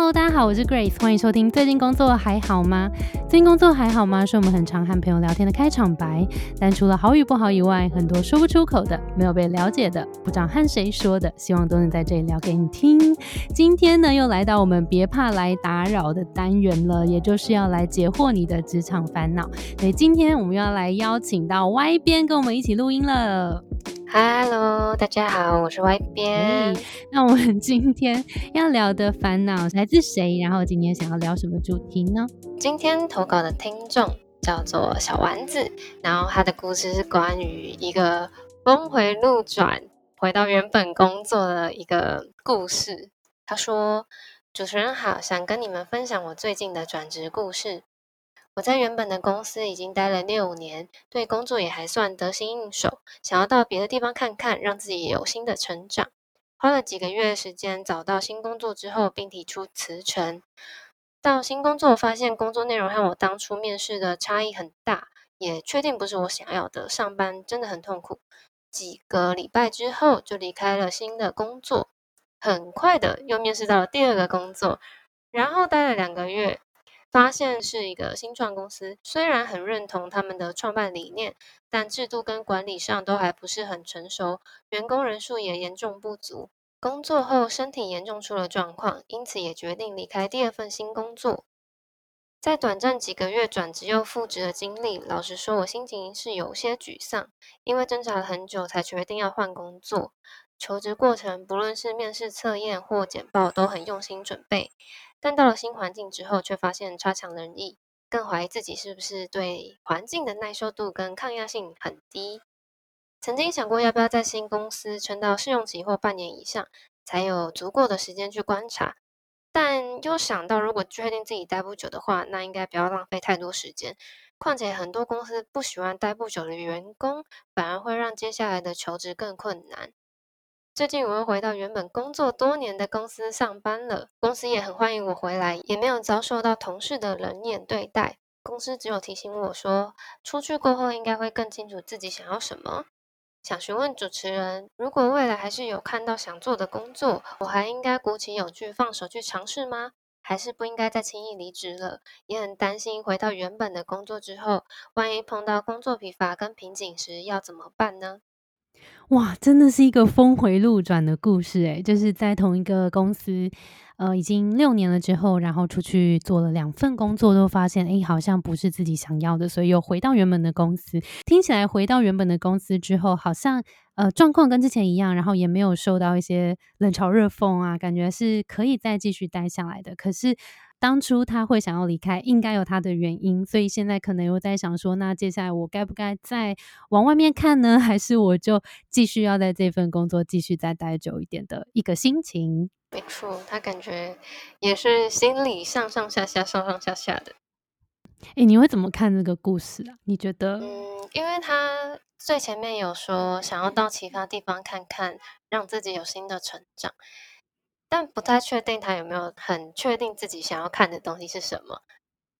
Hello，大家好，我是 Grace，欢迎收听。最近工作还好吗？最近工作还好吗？是我们很常和朋友聊天的开场白。但除了好与不好以外，很多说不出口的、没有被了解的、不知道和谁说的，希望都能在这里聊给你听。今天呢，又来到我们别怕来打扰的单元了，也就是要来解惑你的职场烦恼。所以今天我们要来邀请到 Y 边跟我们一起录音了。Hello，大家好，我是 Y 边。那我们今天要聊的烦恼来自谁？然后今天想要聊什么主题呢？今天投稿的听众叫做小丸子，然后他的故事是关于一个峰回路转，回到原本工作的一个故事。他说：“主持人好，想跟你们分享我最近的转职故事。”我在原本的公司已经待了六年，对工作也还算得心应手，想要到别的地方看看，让自己有新的成长。花了几个月时间找到新工作之后，并提出辞呈。到新工作发现工作内容和我当初面试的差异很大，也确定不是我想要的，上班真的很痛苦。几个礼拜之后就离开了新的工作，很快的又面试到了第二个工作，然后待了两个月。发现是一个新创公司，虽然很认同他们的创办理念，但制度跟管理上都还不是很成熟，员工人数也严重不足。工作后身体严重出了状况，因此也决定离开第二份新工作。在短暂几个月转职又复职的经历，老实说，我心情是有些沮丧，因为挣扎了很久才决定要换工作。求职过程，不论是面试、测验或简报，都很用心准备。但到了新环境之后，却发现差强人意，更怀疑自己是不是对环境的耐受度跟抗压性很低。曾经想过要不要在新公司撑到试用期或半年以上，才有足够的时间去观察。但又想到，如果确定自己待不久的话，那应该不要浪费太多时间。况且很多公司不喜欢待不久的员工，反而会让接下来的求职更困难。最近我又回到原本工作多年的公司上班了，公司也很欢迎我回来，也没有遭受到同事的冷眼对待。公司只有提醒我说，出去过后应该会更清楚自己想要什么。想询问主持人，如果未来还是有看到想做的工作，我还应该鼓起勇气放手去尝试吗？还是不应该再轻易离职了？也很担心回到原本的工作之后，万一碰到工作疲乏跟瓶颈时要怎么办呢？哇，真的是一个峰回路转的故事诶，就是在同一个公司，呃，已经六年了之后，然后出去做了两份工作，都发现诶，好像不是自己想要的，所以又回到原本的公司。听起来回到原本的公司之后，好像呃状况跟之前一样，然后也没有受到一些冷嘲热讽啊，感觉是可以再继续待下来的。可是。当初他会想要离开，应该有他的原因，所以现在可能又在想说，那接下来我该不该再往外面看呢？还是我就继续要在这份工作继续再待久一点的一个心情？没错，他感觉也是心里上上下下、上上下下的。哎，你会怎么看这个故事啊？你觉得？嗯，因为他最前面有说想要到其他地方看看，让自己有新的成长。但不太确定他有没有很确定自己想要看的东西是什么。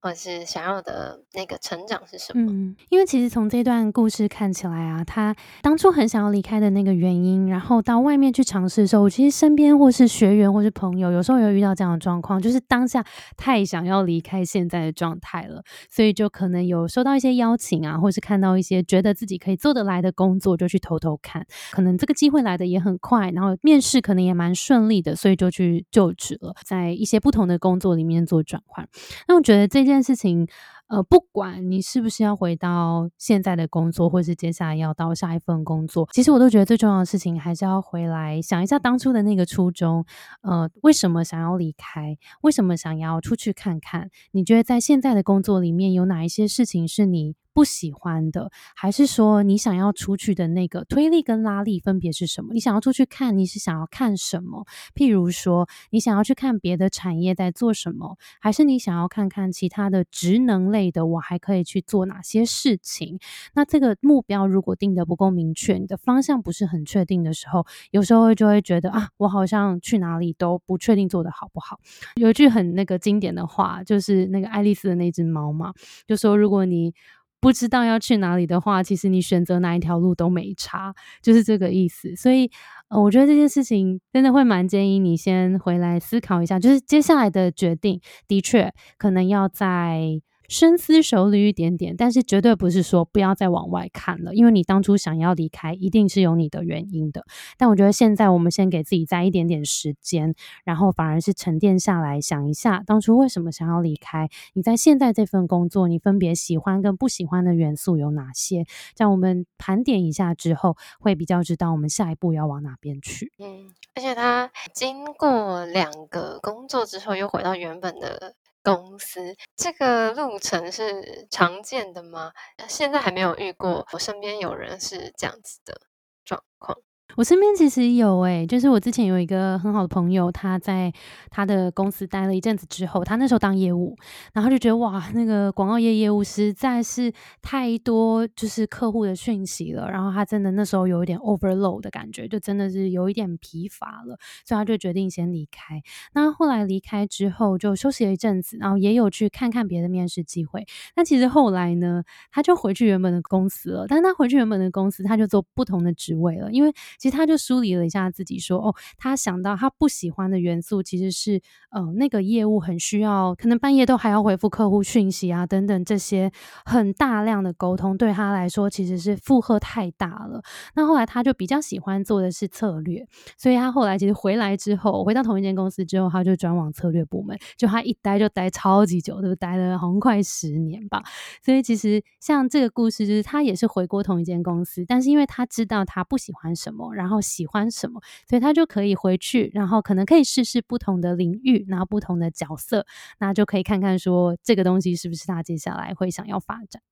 或是想要的那个成长是什么？嗯，因为其实从这段故事看起来啊，他当初很想要离开的那个原因，然后到外面去尝试的时候，我其实身边或是学员或是朋友，有时候有遇到这样的状况，就是当下太想要离开现在的状态了，所以就可能有收到一些邀请啊，或是看到一些觉得自己可以做得来的工作，就去偷偷看。可能这个机会来的也很快，然后面试可能也蛮顺利的，所以就去就职了，在一些不同的工作里面做转换。那我觉得这。这件事情，呃，不管你是不是要回到现在的工作，或是接下来要到下一份工作，其实我都觉得最重要的事情还是要回来想一下当初的那个初衷，呃，为什么想要离开？为什么想要出去看看？你觉得在现在的工作里面有哪一些事情是你？不喜欢的，还是说你想要出去的那个推力跟拉力分别是什么？你想要出去看，你是想要看什么？譬如说，你想要去看别的产业在做什么，还是你想要看看其他的职能类的，我还可以去做哪些事情？那这个目标如果定的不够明确，你的方向不是很确定的时候，有时候就会觉得啊，我好像去哪里都不确定做的好不好。有一句很那个经典的话，就是那个爱丽丝的那只猫嘛，就说如果你不知道要去哪里的话，其实你选择哪一条路都没差，就是这个意思。所以，呃，我觉得这件事情真的会蛮建议你先回来思考一下，就是接下来的决定，的确可能要在。深思熟虑一点点，但是绝对不是说不要再往外看了，因为你当初想要离开，一定是有你的原因的。但我觉得现在我们先给自己再一点点时间，然后反而是沉淀下来，想一下当初为什么想要离开。你在现在这份工作，你分别喜欢跟不喜欢的元素有哪些？这样我们盘点一下之后，会比较知道我们下一步要往哪边去。嗯，而且他经过两个工作之后，又回到原本的。公司这个路程是常见的吗？现在还没有遇过，我身边有人是这样子的状况。我身边其实有诶，就是我之前有一个很好的朋友，他在他的公司待了一阵子之后，他那时候当业务，然后就觉得哇，那个广告业业务实在是太多就是客户的讯息了，然后他真的那时候有一点 overload 的感觉，就真的是有一点疲乏了，所以他就决定先离开。那后来离开之后就休息了一阵子，然后也有去看看别的面试机会。那其实后来呢，他就回去原本的公司了，但他回去原本的公司，他就做不同的职位了，因为。其实他就梳理了一下自己，说：“哦，他想到他不喜欢的元素其实是，呃，那个业务很需要，可能半夜都还要回复客户讯息啊，等等这些很大量的沟通，对他来说其实是负荷太大了。那后来他就比较喜欢做的是策略，所以他后来其实回来之后，回到同一间公司之后，他就转往策略部门，就他一待就待超级久，对不？待了好像快十年吧。所以其实像这个故事，就是他也是回过同一间公司，但是因为他知道他不喜欢什么。”然后喜欢什么，所以他就可以回去，然后可能可以试试不同的领域，然后不同的角色，那就可以看看说这个东西是不是他接下来会想要发展。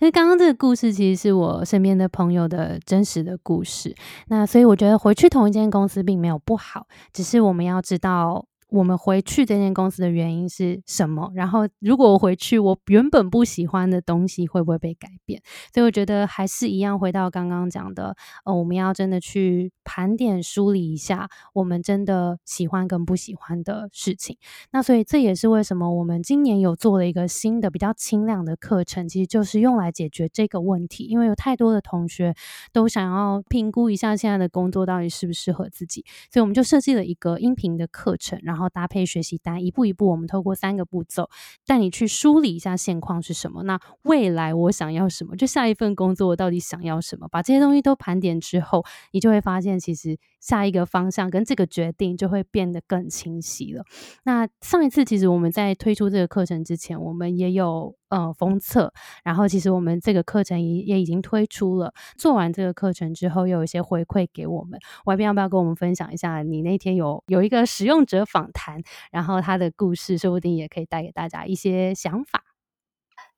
因为刚刚这个故事其实是我身边的朋友的真实的故事，那所以我觉得回去同一间公司并没有不好，只是我们要知道。我们回去这间公司的原因是什么？然后，如果我回去，我原本不喜欢的东西会不会被改变？所以我觉得还是一样，回到刚刚讲的，呃，我们要真的去盘点梳理一下，我们真的喜欢跟不喜欢的事情。那所以这也是为什么我们今年有做了一个新的比较轻量的课程，其实就是用来解决这个问题。因为有太多的同学都想要评估一下现在的工作到底适不适合自己，所以我们就设计了一个音频的课程，然后。然后搭配学习单，一步一步，我们透过三个步骤带你去梳理一下现况是什么。那未来我想要什么？就下一份工作我到底想要什么？把这些东西都盘点之后，你就会发现，其实下一个方向跟这个决定就会变得更清晰了。那上一次其实我们在推出这个课程之前，我们也有。呃，封测，然后其实我们这个课程也也已经推出了。做完这个课程之后，又有一些回馈给我们。外边要不要跟我们分享一下？你那天有有一个使用者访谈，然后他的故事，说不定也可以带给大家一些想法。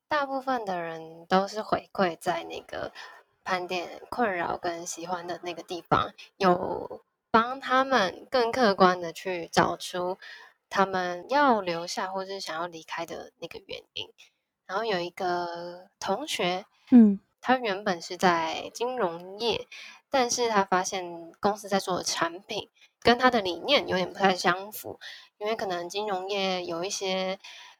大部分的人都是回馈在那个盘点困扰跟喜欢的那个地方，有帮他们更客观的去找出他们要留下或是想要离开的那个原因。然后有一个同学，嗯，他原本是在金融业，但是他发现公司在做的产品跟他的理念有点不太相符，因为可能金融业有一些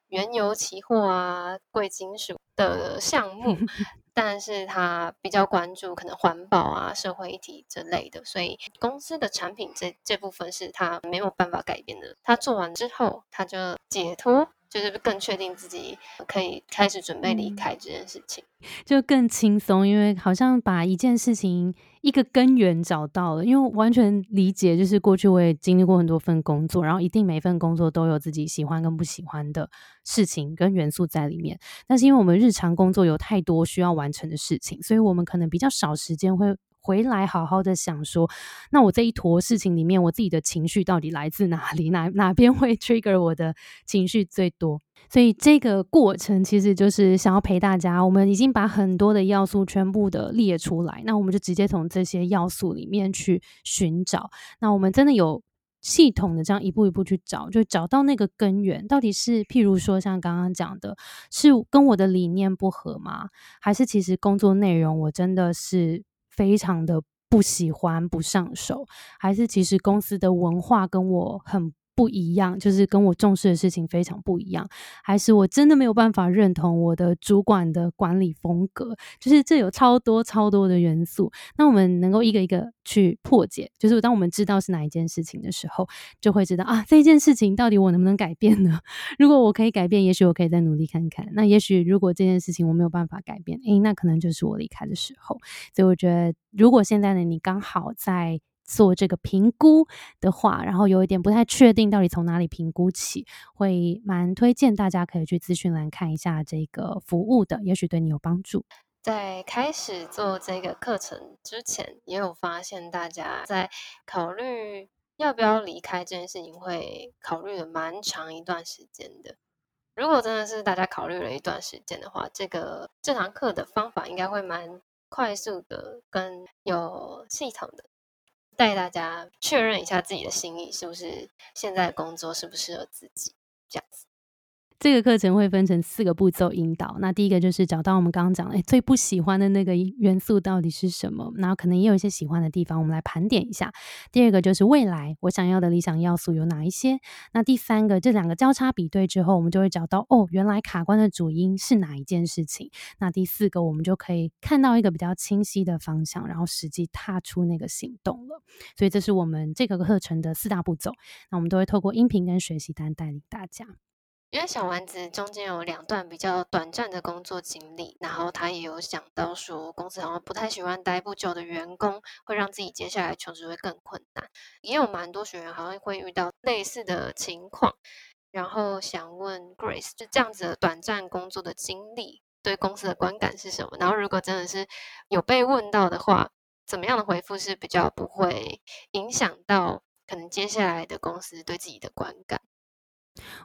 原油期货啊、贵金属的项目，但是他比较关注可能环保啊、社会议题之类的，所以公司的产品这这部分是他没有办法改变的。他做完之后，他就解脱。就是更确定自己可以开始准备离开这件事情，就更轻松，因为好像把一件事情一个根源找到了。因为完全理解，就是过去我也经历过很多份工作，然后一定每份工作都有自己喜欢跟不喜欢的事情跟元素在里面。但是因为我们日常工作有太多需要完成的事情，所以我们可能比较少时间会。回来好好的想说，那我这一坨事情里面，我自己的情绪到底来自哪里？哪哪边会 trigger 我的情绪最多？所以这个过程其实就是想要陪大家。我们已经把很多的要素全部的列出来，那我们就直接从这些要素里面去寻找。那我们真的有系统的这样一步一步去找，就找到那个根源，到底是譬如说像刚刚讲的，是跟我的理念不合吗？还是其实工作内容我真的是？非常的不喜欢不上手，还是其实公司的文化跟我很不一样，就是跟我重视的事情非常不一样，还是我真的没有办法认同我的主管的管理风格？就是这有超多超多的元素。那我们能够一个一个去破解，就是当我们知道是哪一件事情的时候，就会知道啊，这件事情到底我能不能改变呢？如果我可以改变，也许我可以再努力看看。那也许如果这件事情我没有办法改变，诶，那可能就是我离开的时候。所以我觉得，如果现在的你刚好在。做这个评估的话，然后有一点不太确定到底从哪里评估起，会蛮推荐大家可以去资讯栏看一下这个服务的，也许对你有帮助。在开始做这个课程之前，也有发现大家在考虑要不要离开这件事情，会考虑了蛮长一段时间的。如果真的是大家考虑了一段时间的话，这个这堂课的方法应该会蛮快速的，跟有系统的。带大家确认一下自己的心意，是不是现在工作适不适合自己，这样子。这个课程会分成四个步骤引导。那第一个就是找到我们刚刚讲的最不喜欢的那个元素到底是什么，然后可能也有一些喜欢的地方，我们来盘点一下。第二个就是未来我想要的理想要素有哪一些？那第三个这两个交叉比对之后，我们就会找到哦，原来卡关的主因是哪一件事情？那第四个我们就可以看到一个比较清晰的方向，然后实际踏出那个行动了。所以这是我们这个课程的四大步骤。那我们都会透过音频跟学习单带领大家。因为小丸子中间有两段比较短暂的工作经历，然后他也有想到说，公司好像不太喜欢待不久的员工，会让自己接下来求职会更困难。也有蛮多学员好像会遇到类似的情况，然后想问 Grace，就这样子的短暂工作的经历，对公司的观感是什么？然后如果真的是有被问到的话，怎么样的回复是比较不会影响到可能接下来的公司对自己的观感？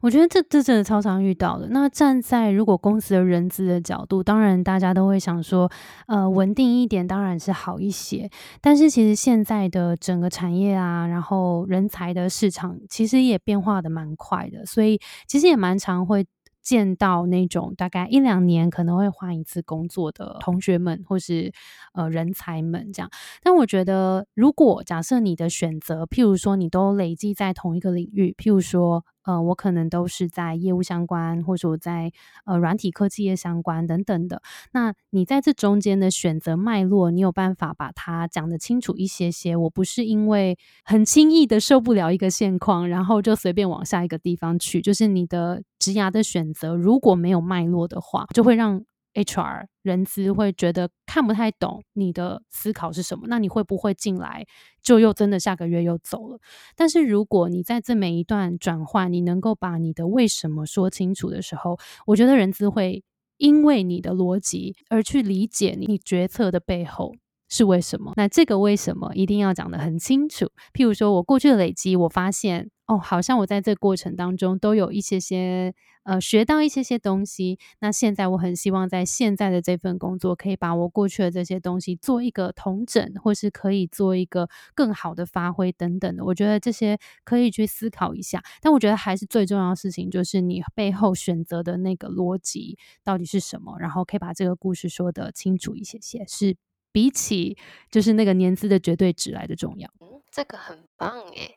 我觉得这这真的超常遇到的。那站在如果公司的人资的角度，当然大家都会想说，呃，稳定一点当然是好一些。但是其实现在的整个产业啊，然后人才的市场其实也变化的蛮快的，所以其实也蛮常会。见到那种大概一两年可能会换一次工作的同学们，或是呃人才们这样。但我觉得，如果假设你的选择，譬如说你都累积在同一个领域，譬如说呃我可能都是在业务相关，或者我在呃软体科技业相关等等的，那你在这中间的选择脉络，你有办法把它讲得清楚一些些。我不是因为很轻易的受不了一个现况，然后就随便往下一个地方去，就是你的。职涯的选择如果没有脉络的话，就会让 HR 人资会觉得看不太懂你的思考是什么。那你会不会进来就又真的下个月又走了？但是如果你在这每一段转换，你能够把你的为什么说清楚的时候，我觉得人资会因为你的逻辑而去理解你决策的背后是为什么。那这个为什么一定要讲得很清楚？譬如说我过去的累积，我发现。哦，好像我在这过程当中都有一些些呃学到一些些东西。那现在我很希望在现在的这份工作，可以把我过去的这些东西做一个统整，或是可以做一个更好的发挥等等的。我觉得这些可以去思考一下。但我觉得还是最重要的事情，就是你背后选择的那个逻辑到底是什么，然后可以把这个故事说得清楚一些些，是比起就是那个年资的绝对值来的重要。嗯，这个很棒诶。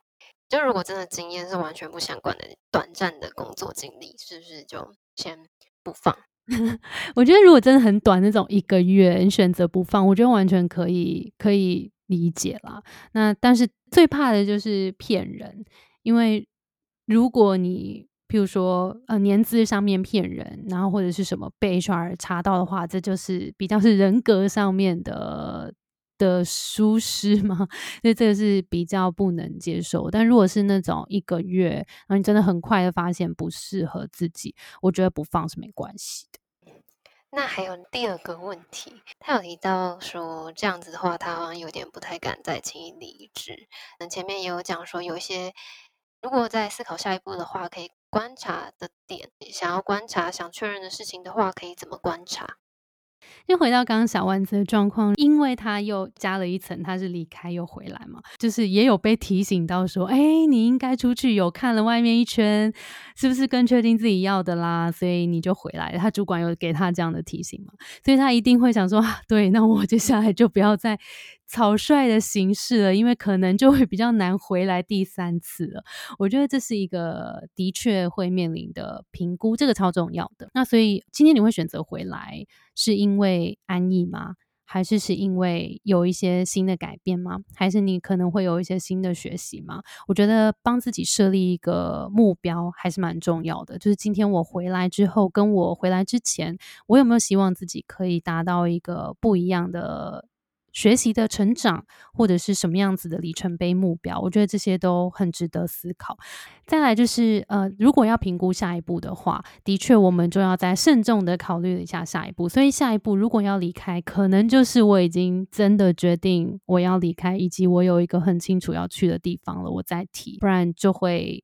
就如果真的经验是完全不相关的短暂的工作经历，是不是就先不放？我觉得如果真的很短那种一个月，你选择不放，我觉得完全可以可以理解啦。那但是最怕的就是骗人，因为如果你譬如说呃年资上面骗人，然后或者是什么被 HR 查到的话，这就是比较是人格上面的。的疏失吗？所以这个是比较不能接受。但如果是那种一个月，然后你真的很快的发现不适合自己，我觉得不放是没关系的。那还有第二个问题，他有提到说这样子的话，他好像有点不太敢再轻易离职。那前面也有讲说，有一些如果在思考下一步的话，可以观察的点，想要观察、想确认的事情的话，可以怎么观察？又回到刚刚小丸子的状况，因为他又加了一层，他是离开又回来嘛，就是也有被提醒到说，哎，你应该出去有看了外面一圈，是不是更确定自己要的啦？所以你就回来。他主管有给他这样的提醒嘛，所以他一定会想说，对，那我接下来就不要再草率的形式了，因为可能就会比较难回来第三次了。我觉得这是一个的确会面临的评估，这个超重要的。那所以今天你会选择回来，是因为安逸吗？还是是因为有一些新的改变吗？还是你可能会有一些新的学习吗？我觉得帮自己设立一个目标还是蛮重要的。就是今天我回来之后，跟我回来之前，我有没有希望自己可以达到一个不一样的？学习的成长，或者是什么样子的里程碑目标，我觉得这些都很值得思考。再来就是，呃，如果要评估下一步的话，的确我们就要再慎重的考虑一下下一步。所以下一步如果要离开，可能就是我已经真的决定我要离开，以及我有一个很清楚要去的地方了，我再提，不然就会。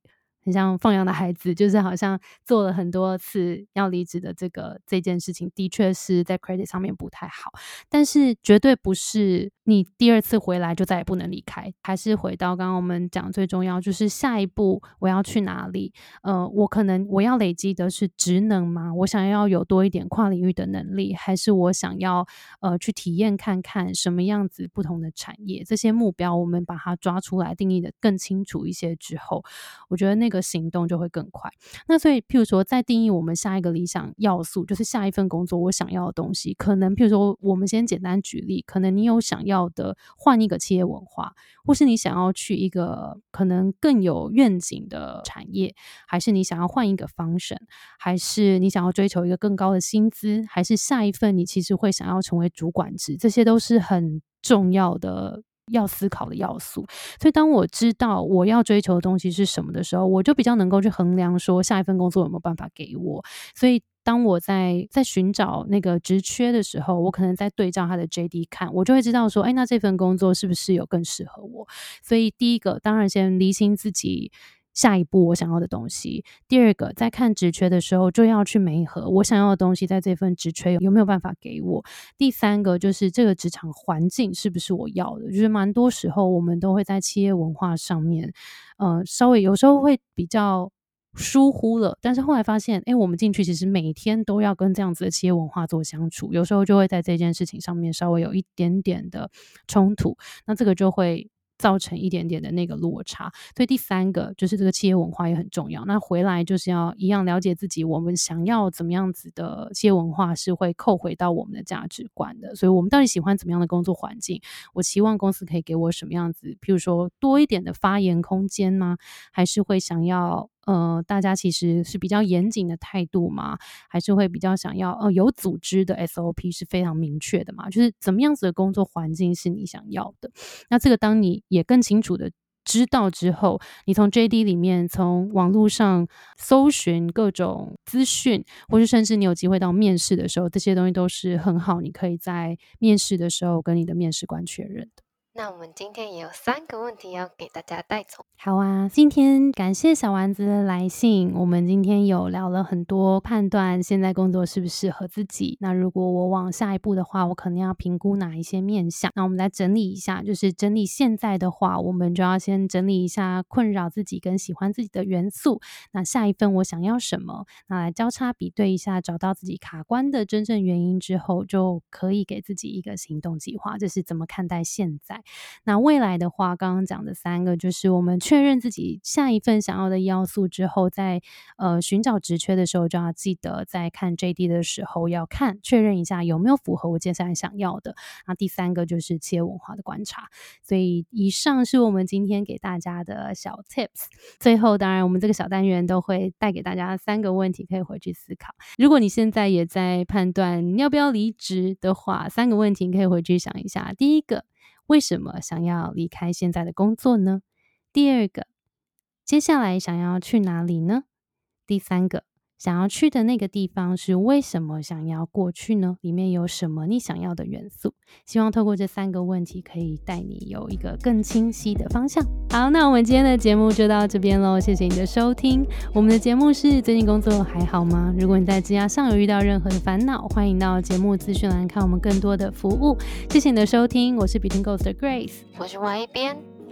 像放羊的孩子，就是好像做了很多次要离职的这个这件事情，的确是在 credit 上面不太好，但是绝对不是你第二次回来就再也不能离开。还是回到刚刚我们讲最重要，就是下一步我要去哪里？呃，我可能我要累积的是职能吗？我想要有多一点跨领域的能力，还是我想要呃去体验看看什么样子不同的产业？这些目标我们把它抓出来，定义的更清楚一些之后，我觉得那。个行动就会更快。那所以，譬如说，在定义我们下一个理想要素，就是下一份工作我想要的东西，可能譬如说，我们先简单举例，可能你有想要的换一个企业文化，或是你想要去一个可能更有愿景的产业，还是你想要换一个方向还是你想要追求一个更高的薪资，还是下一份你其实会想要成为主管职，这些都是很重要的。要思考的要素，所以当我知道我要追求的东西是什么的时候，我就比较能够去衡量说下一份工作有没有办法给我。所以当我在在寻找那个职缺的时候，我可能在对照他的 JD 看，我就会知道说，哎，那这份工作是不是有更适合我？所以第一个，当然先厘清自己。下一步我想要的东西。第二个，在看职缺的时候，就要去媒合我想要的东西，在这份职缺有没有办法给我。第三个，就是这个职场环境是不是我要的。就是蛮多时候，我们都会在企业文化上面，呃，稍微有时候会比较疏忽了。但是后来发现，哎，我们进去其实每天都要跟这样子的企业文化做相处，有时候就会在这件事情上面稍微有一点点的冲突。那这个就会。造成一点点的那个落差，所以第三个就是这个企业文化也很重要。那回来就是要一样了解自己，我们想要怎么样子的企业文化是会扣回到我们的价值观的。所以，我们到底喜欢怎么样的工作环境？我期望公司可以给我什么样子？譬如说多一点的发言空间吗？还是会想要？呃，大家其实是比较严谨的态度嘛，还是会比较想要呃有组织的 SOP 是非常明确的嘛？就是怎么样子的工作环境是你想要的？那这个当你也更清楚的知道之后，你从 JD 里面从网络上搜寻各种资讯，或是甚至你有机会到面试的时候，这些东西都是很好，你可以在面试的时候跟你的面试官确认的。那我们今天也有三个问题要给大家带走。好啊，今天感谢小丸子的来信。我们今天有聊了很多，判断现在工作适不适合自己。那如果我往下一步的话，我可能要评估哪一些面向？那我们来整理一下，就是整理现在的话，我们就要先整理一下困扰自己跟喜欢自己的元素。那下一份我想要什么？那来交叉比对一下，找到自己卡关的真正原因之后，就可以给自己一个行动计划。这是怎么看待现在？那未来的话，刚刚讲的三个，就是我们确认自己下一份想要的要素之后，在呃寻找职缺的时候，就要记得在看 JD 的时候要看确认一下有没有符合我接下来想要的。那第三个就是企业文化的观察。所以以上是我们今天给大家的小 Tips。最后，当然我们这个小单元都会带给大家三个问题，可以回去思考。如果你现在也在判断你要不要离职的话，三个问题你可以回去想一下。第一个。为什么想要离开现在的工作呢？第二个，接下来想要去哪里呢？第三个。想要去的那个地方是为什么想要过去呢？里面有什么你想要的元素？希望透过这三个问题，可以带你有一个更清晰的方向。好，那我们今天的节目就到这边喽，谢谢你的收听。我们的节目是最近工作还好吗？如果你在职涯上有遇到任何的烦恼，欢迎到节目资讯栏看我们更多的服务。谢谢你的收听，我是 Between Ghost 的 Grace，我是 Y 边。